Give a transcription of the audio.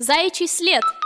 Заячий след.